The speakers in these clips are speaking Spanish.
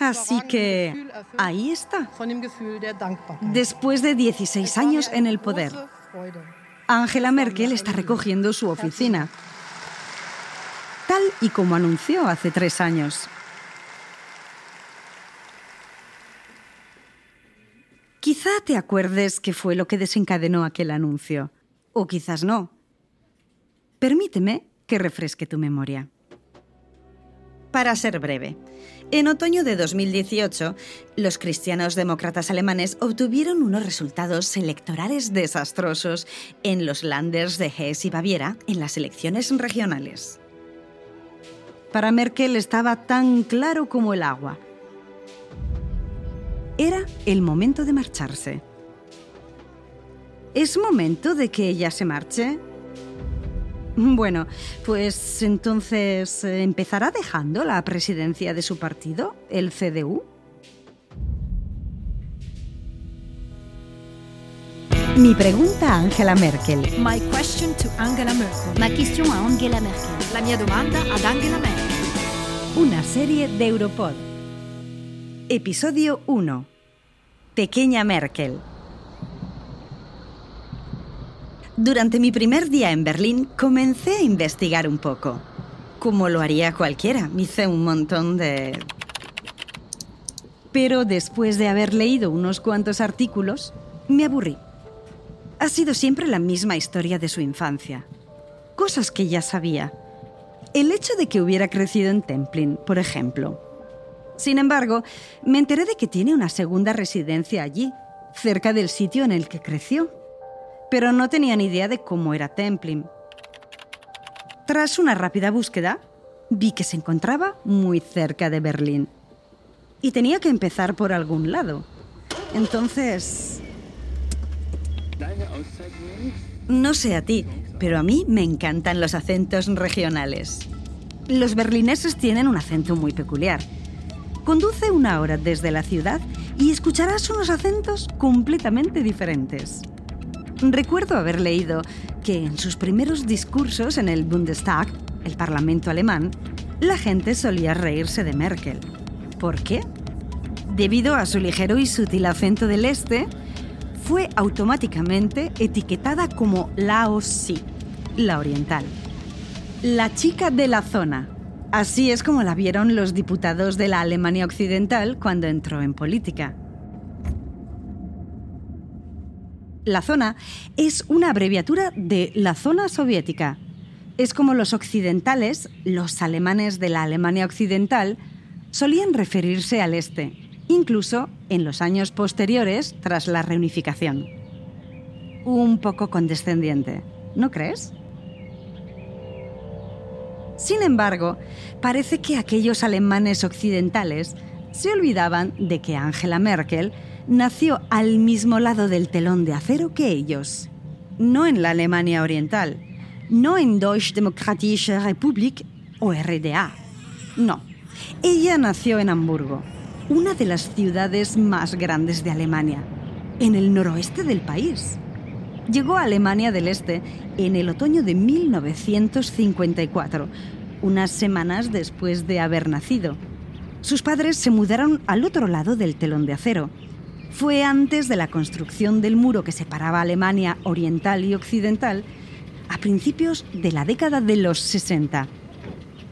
Así que ahí está. Después de 16 Es war mir años en el poder. Angela Merkel está recogiendo su oficina, tal y como anunció hace tres años. Quizá te acuerdes qué fue lo que desencadenó aquel anuncio, o quizás no. Permíteme que refresque tu memoria. Para ser breve, en otoño de 2018, los cristianos demócratas alemanes obtuvieron unos resultados electorales desastrosos en los landers de Hesse y Baviera en las elecciones regionales. Para Merkel estaba tan claro como el agua. Era el momento de marcharse. ¿Es momento de que ella se marche? Bueno, pues entonces, eh, ¿empezará dejando la presidencia de su partido, el CDU? Mi pregunta a Angela Merkel. My question to Angela Merkel. Ma question a Angela Merkel. La mia domanda ad Angela Merkel. Una serie de Europod. Episodio 1. Pequeña Merkel. Durante mi primer día en Berlín comencé a investigar un poco. Como lo haría cualquiera, me hice un montón de... Pero después de haber leído unos cuantos artículos, me aburrí. Ha sido siempre la misma historia de su infancia. Cosas que ya sabía. El hecho de que hubiera crecido en Templin, por ejemplo. Sin embargo, me enteré de que tiene una segunda residencia allí, cerca del sitio en el que creció. Pero no tenía ni idea de cómo era Templin. Tras una rápida búsqueda, vi que se encontraba muy cerca de Berlín. Y tenía que empezar por algún lado. Entonces... No sé a ti, pero a mí me encantan los acentos regionales. Los berlineses tienen un acento muy peculiar. Conduce una hora desde la ciudad y escucharás unos acentos completamente diferentes. Recuerdo haber leído que en sus primeros discursos en el Bundestag, el Parlamento alemán, la gente solía reírse de Merkel. ¿Por qué? Debido a su ligero y sutil acento del este, fue automáticamente etiquetada como la OSI, la oriental. La chica de la zona. Así es como la vieron los diputados de la Alemania Occidental cuando entró en política. La zona es una abreviatura de la zona soviética. Es como los occidentales, los alemanes de la Alemania Occidental, solían referirse al este, incluso en los años posteriores tras la reunificación. Un poco condescendiente, ¿no crees? Sin embargo, parece que aquellos alemanes occidentales se olvidaban de que Angela Merkel nació al mismo lado del telón de acero que ellos. No en la Alemania Oriental, no en Deutsche Demokratische Republik o RDA. No, ella nació en Hamburgo, una de las ciudades más grandes de Alemania, en el noroeste del país. Llegó a Alemania del Este en el otoño de 1954, unas semanas después de haber nacido. Sus padres se mudaron al otro lado del telón de acero. Fue antes de la construcción del muro que separaba Alemania oriental y occidental, a principios de la década de los 60.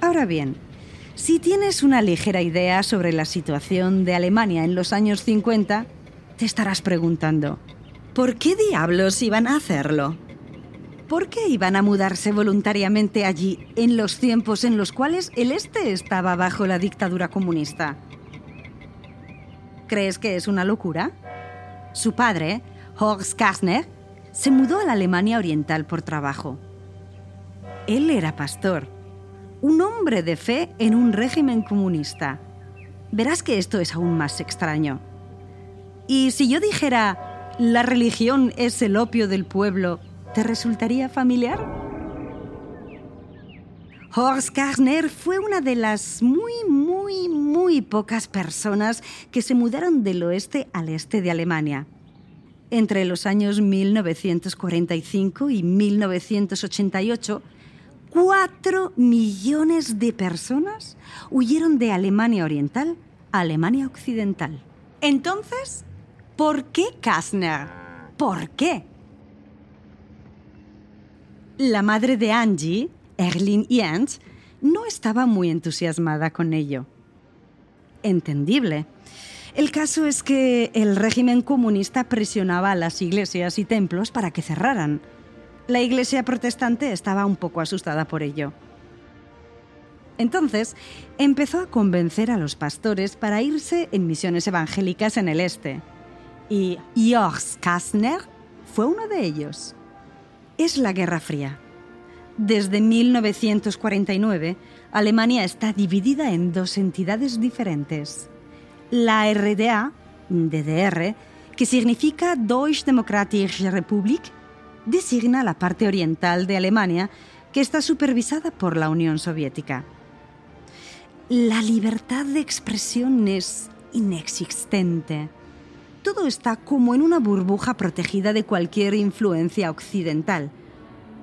Ahora bien, si tienes una ligera idea sobre la situación de Alemania en los años 50, te estarás preguntando, ¿por qué diablos iban a hacerlo? ¿Por qué iban a mudarse voluntariamente allí en los tiempos en los cuales el Este estaba bajo la dictadura comunista? ¿Crees que es una locura? Su padre, Horst Kastner, se mudó a la Alemania Oriental por trabajo. Él era pastor un hombre de fe en un régimen comunista. Verás que esto es aún más extraño. Y si yo dijera, la religión es el opio del pueblo, ¿te resultaría familiar? Horst Karner fue una de las muy, muy, muy pocas personas que se mudaron del oeste al este de Alemania. Entre los años 1945 y 1988, Cuatro millones de personas huyeron de Alemania Oriental a Alemania Occidental. Entonces, ¿por qué Kastner? ¿Por qué? La madre de Angie, Erlin Jens, no estaba muy entusiasmada con ello. Entendible. El caso es que el régimen comunista presionaba a las iglesias y templos para que cerraran la iglesia protestante estaba un poco asustada por ello. Entonces, empezó a convencer a los pastores para irse en misiones evangélicas en el este. Y Joachim Kastner fue uno de ellos. Es la Guerra Fría. Desde 1949, Alemania está dividida en dos entidades diferentes. La RDA, DDR, que significa Deutsche Demokratische Republik, designa la parte oriental de Alemania que está supervisada por la Unión Soviética. La libertad de expresión es inexistente. Todo está como en una burbuja protegida de cualquier influencia occidental.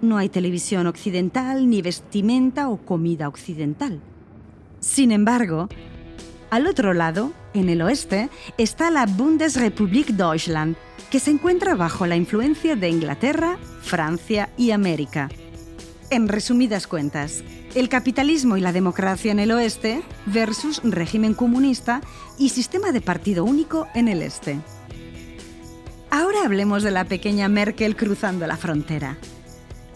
No hay televisión occidental, ni vestimenta o comida occidental. Sin embargo, al otro lado, en el oeste, está la Bundesrepublik Deutschland, que se encuentra bajo la influencia de Inglaterra, Francia y América. En resumidas cuentas, el capitalismo y la democracia en el oeste versus régimen comunista y sistema de partido único en el este. Ahora hablemos de la pequeña Merkel cruzando la frontera.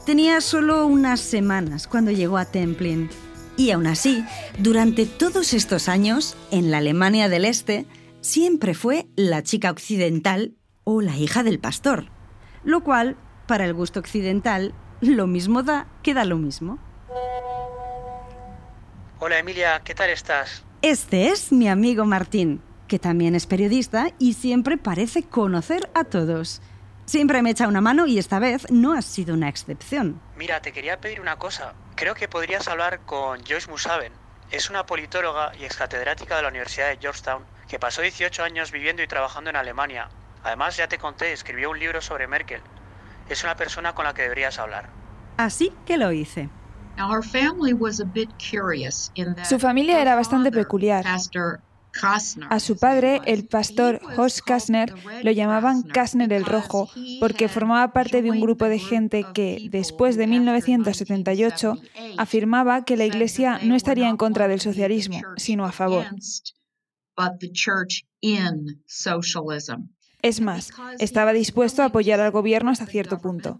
Tenía solo unas semanas cuando llegó a Templin. Y aún así, durante todos estos años, en la Alemania del Este, siempre fue la chica occidental o la hija del pastor, lo cual, para el gusto occidental, lo mismo da que da lo mismo. Hola Emilia, ¿qué tal estás? Este es mi amigo Martín, que también es periodista y siempre parece conocer a todos. Siempre me echa una mano y esta vez no ha sido una excepción. Mira, te quería pedir una cosa. Creo que podrías hablar con Joyce Musaben. Es una politóloga y excatedrática de la Universidad de Georgetown que pasó 18 años viviendo y trabajando en Alemania Además, ya te conté, escribió un libro sobre Merkel. Es una persona con la que deberías hablar. Así que lo hice. Su familia era bastante peculiar. A su padre, el pastor Horst Kastner, lo llamaban Kastner el Rojo porque formaba parte de un grupo de gente que, después de 1978, afirmaba que la Iglesia no estaría en contra del socialismo, sino a favor. Es más, estaba dispuesto a apoyar al gobierno hasta cierto punto.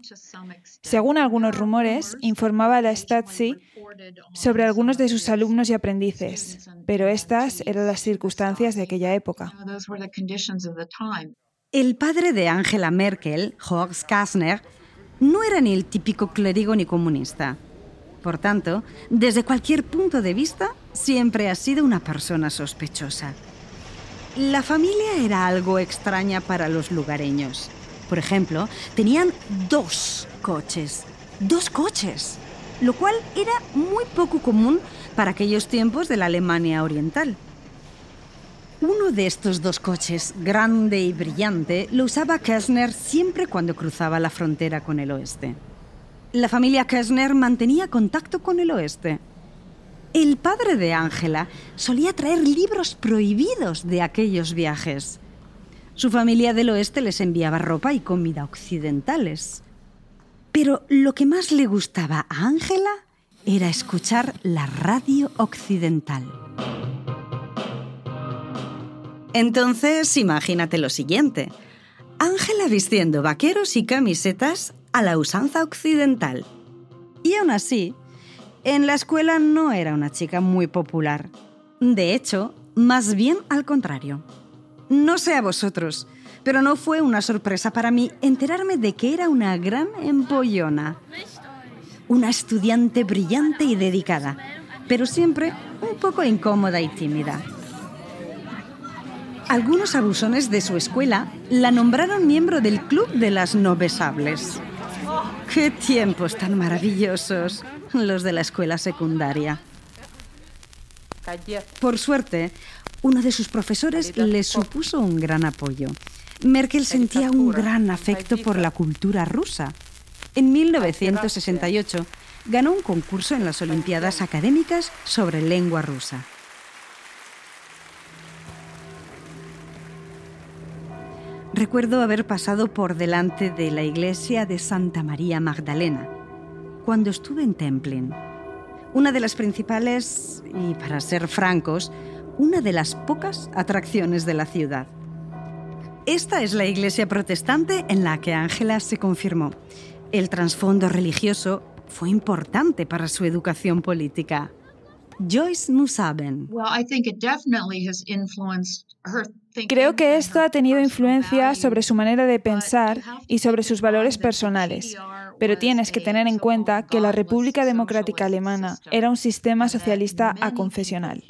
Según algunos rumores, informaba a la Stasi sobre algunos de sus alumnos y aprendices, pero estas eran las circunstancias de aquella época. El padre de Angela Merkel, Horst Kastner, no era ni el típico clérigo ni comunista. Por tanto, desde cualquier punto de vista, siempre ha sido una persona sospechosa. La familia era algo extraña para los lugareños. Por ejemplo, tenían dos coches. Dos coches. Lo cual era muy poco común para aquellos tiempos de la Alemania Oriental. Uno de estos dos coches, grande y brillante, lo usaba Kessner siempre cuando cruzaba la frontera con el oeste. La familia Kessner mantenía contacto con el oeste. El padre de Ángela solía traer libros prohibidos de aquellos viajes. Su familia del oeste les enviaba ropa y comida occidentales. Pero lo que más le gustaba a Ángela era escuchar la radio occidental. Entonces, imagínate lo siguiente. Ángela vistiendo vaqueros y camisetas a la usanza occidental. Y aún así, en la escuela no era una chica muy popular. De hecho, más bien al contrario. No sé a vosotros, pero no fue una sorpresa para mí enterarme de que era una gran empollona. Una estudiante brillante y dedicada, pero siempre un poco incómoda y tímida. Algunos abusones de su escuela la nombraron miembro del Club de las No Besables. ¡Qué tiempos tan maravillosos! Los de la escuela secundaria. Por suerte, uno de sus profesores le supuso un gran apoyo. Merkel sentía un gran afecto por la cultura rusa. En 1968 ganó un concurso en las Olimpiadas Académicas sobre lengua rusa. Recuerdo haber pasado por delante de la iglesia de Santa María Magdalena cuando estuve en Templin, una de las principales y, para ser francos, una de las pocas atracciones de la ciudad. Esta es la iglesia protestante en la que Ángela se confirmó. El trasfondo religioso fue importante para su educación política. Joyce Musaben. Creo que esto ha tenido influencia sobre su manera de pensar y sobre sus valores personales, pero tienes que tener en cuenta que la República Democrática Alemana era un sistema socialista aconfesional.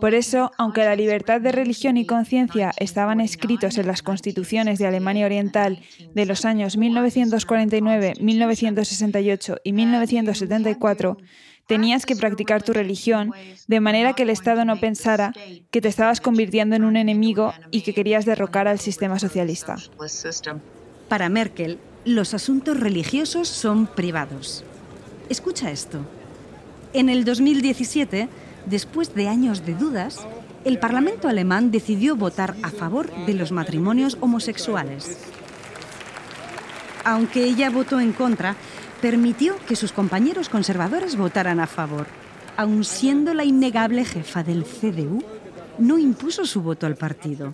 Por eso, aunque la libertad de religión y conciencia estaban escritos en las constituciones de Alemania Oriental de los años 1949, 1968 y 1974, tenías que practicar tu religión de manera que el Estado no pensara que te estabas convirtiendo en un enemigo y que querías derrocar al sistema socialista. Para Merkel, los asuntos religiosos son privados. Escucha esto. En el 2017, después de años de dudas, el Parlamento alemán decidió votar a favor de los matrimonios homosexuales. Aunque ella votó en contra, permitió que sus compañeros conservadores votaran a favor. Aun siendo la innegable jefa del CDU, no impuso su voto al partido.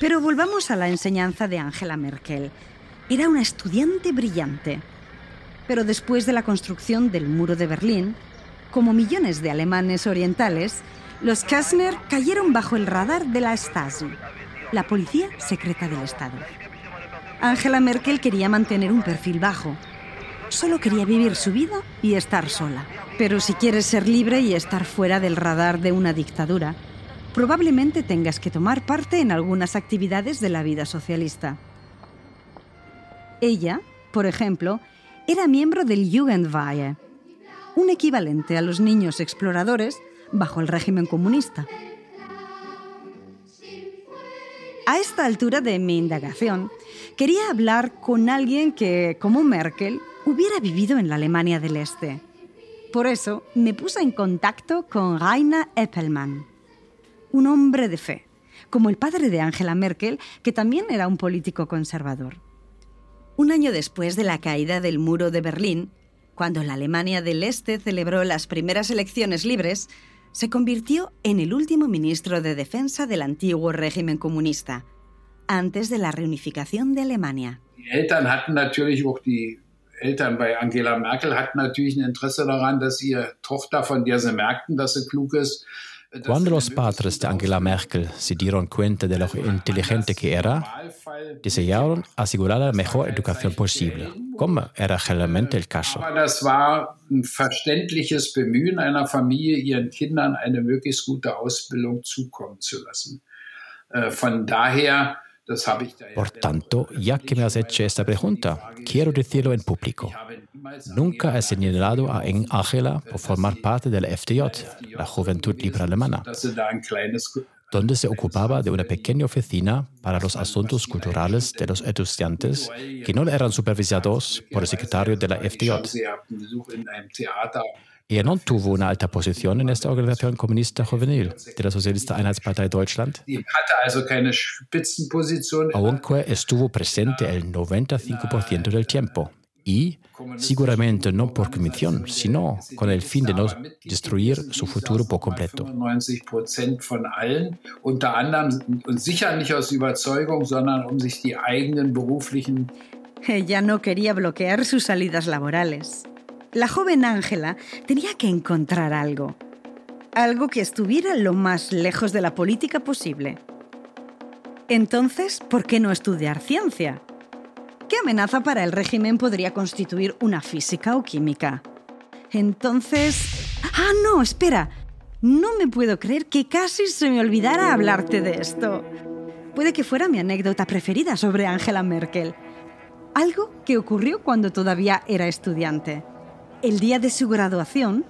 Pero volvamos a la enseñanza de Angela Merkel. Era una estudiante brillante. Pero después de la construcción del muro de Berlín, como millones de alemanes orientales, los Kastner cayeron bajo el radar de la Stasi, la policía secreta del Estado. Angela Merkel quería mantener un perfil bajo. Solo quería vivir su vida y estar sola. Pero si quieres ser libre y estar fuera del radar de una dictadura, probablemente tengas que tomar parte en algunas actividades de la vida socialista. Ella, por ejemplo, era miembro del Jugendweihe, un equivalente a los niños exploradores bajo el régimen comunista. A esta altura de mi indagación, quería hablar con alguien que, como Merkel, hubiera vivido en la Alemania del Este. Por eso me puse en contacto con Rainer Eppelmann, un hombre de fe, como el padre de Angela Merkel, que también era un político conservador. Un año después de la caída del muro de Berlín, cuando la Alemania del Este celebró las primeras elecciones libres, se convirtió en el último ministro de defensa del antiguo régimen comunista, antes de la reunificación de Alemania. Eltern hatten natürlich auch die Eltern bei Angela Merkel hatten natürlich ein Interesse daran, dass ihre Tochter, von der sie merkten, dass sie klug ist, Cuando los padres de Angela Merkel se dieron cuenta de lo inteligente que era, desearon asegurar la mejor educación posible, como era realmente el caso. Das war ein verständliches Bemühen einer Familie, ihren Kindern eine möglichst gute Ausbildung zukommen zu lassen. Äh, von daher Por tanto, ya que me has hecho esta pregunta, quiero decirlo en público. Nunca he señalado a Angela por formar parte de la FDJ, la Juventud Libre Alemana, donde se ocupaba de una pequeña oficina para los asuntos culturales de los estudiantes que no eran supervisados por el secretario de la FDJ. Ella no tuvo una alta posición en esta organización comunista juvenil de la Socialista Einheitspartei Deutschland, aunque estuvo presente el 95% del tiempo y seguramente no por comisión, sino con el fin de no destruir su futuro por completo. unter anderem und sicher nicht aus Überzeugung, sondern um sich die eigenen beruflichen Ella no quería bloquear sus salidas laborales. La joven Ángela tenía que encontrar algo. Algo que estuviera lo más lejos de la política posible. Entonces, ¿por qué no estudiar ciencia? ¿Qué amenaza para el régimen podría constituir una física o química? Entonces... Ah, no, espera. No me puedo creer que casi se me olvidara hablarte de esto. Puede que fuera mi anécdota preferida sobre Angela Merkel. Algo que ocurrió cuando todavía era estudiante. El día de su graduación,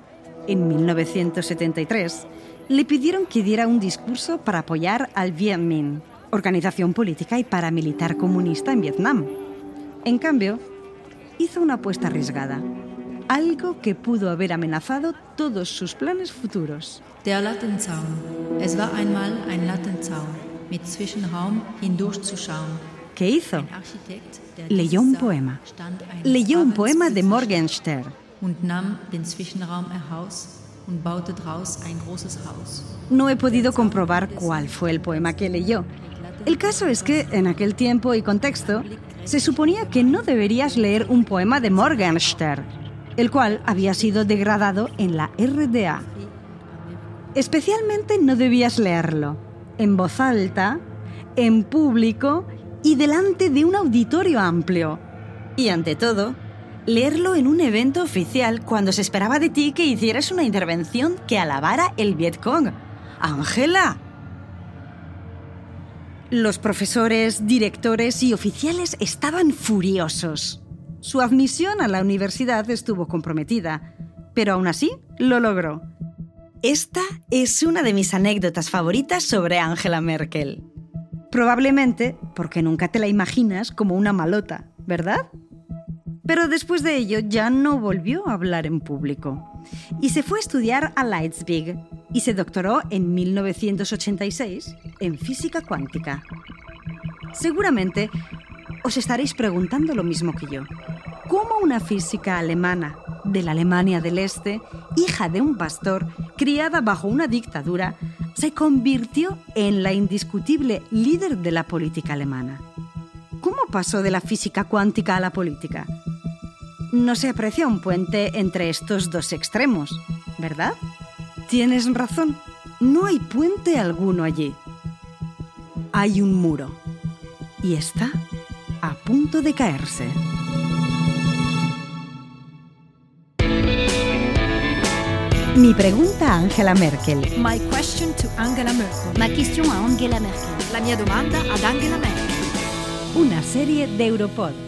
en 1973, le pidieron que diera un discurso para apoyar al Viet Minh, organización política y paramilitar comunista en Vietnam. En cambio, hizo una apuesta arriesgada, algo que pudo haber amenazado todos sus planes futuros. Der Lattenzaun. Es war einmal ein Lattenzaun, mit Zwischenraum hindurchzuschauen. ¿Qué hizo? Leyó un poema. Leyó un poema de Morgenstern. Zwischenraum. No he podido comprobar cuál fue el poema que leyó. El caso es que en aquel tiempo y contexto se suponía que no deberías leer un poema de Morgenstern, el cual había sido degradado en la RDA. Especialmente no debías leerlo en voz alta, en público y delante de un auditorio amplio. Y ante todo, leerlo en un evento oficial cuando se esperaba de ti que hicieras una intervención que alabara el Vietcong. Ángela, los profesores, directores y oficiales estaban furiosos. Su admisión a la universidad estuvo comprometida, pero aún así lo logró. Esta es una de mis anécdotas favoritas sobre Angela Merkel. Probablemente porque nunca te la imaginas como una malota, ¿verdad? Pero después de ello ya no volvió a hablar en público y se fue a estudiar a Leipzig y se doctoró en 1986 en física cuántica. Seguramente os estaréis preguntando lo mismo que yo. ¿Cómo una física alemana de la Alemania del Este, hija de un pastor, criada bajo una dictadura, se convirtió en la indiscutible líder de la política alemana? ¿Cómo pasó de la física cuántica a la política? No se aprecia un puente entre estos dos extremos, ¿verdad? Tienes razón, no hay puente alguno allí. Hay un muro y está a punto de caerse. Mi pregunta a Angela Merkel. My question to Angela Merkel. Ma question a Angela Merkel. La mia domanda ad Angela Merkel. Una serie de Europod.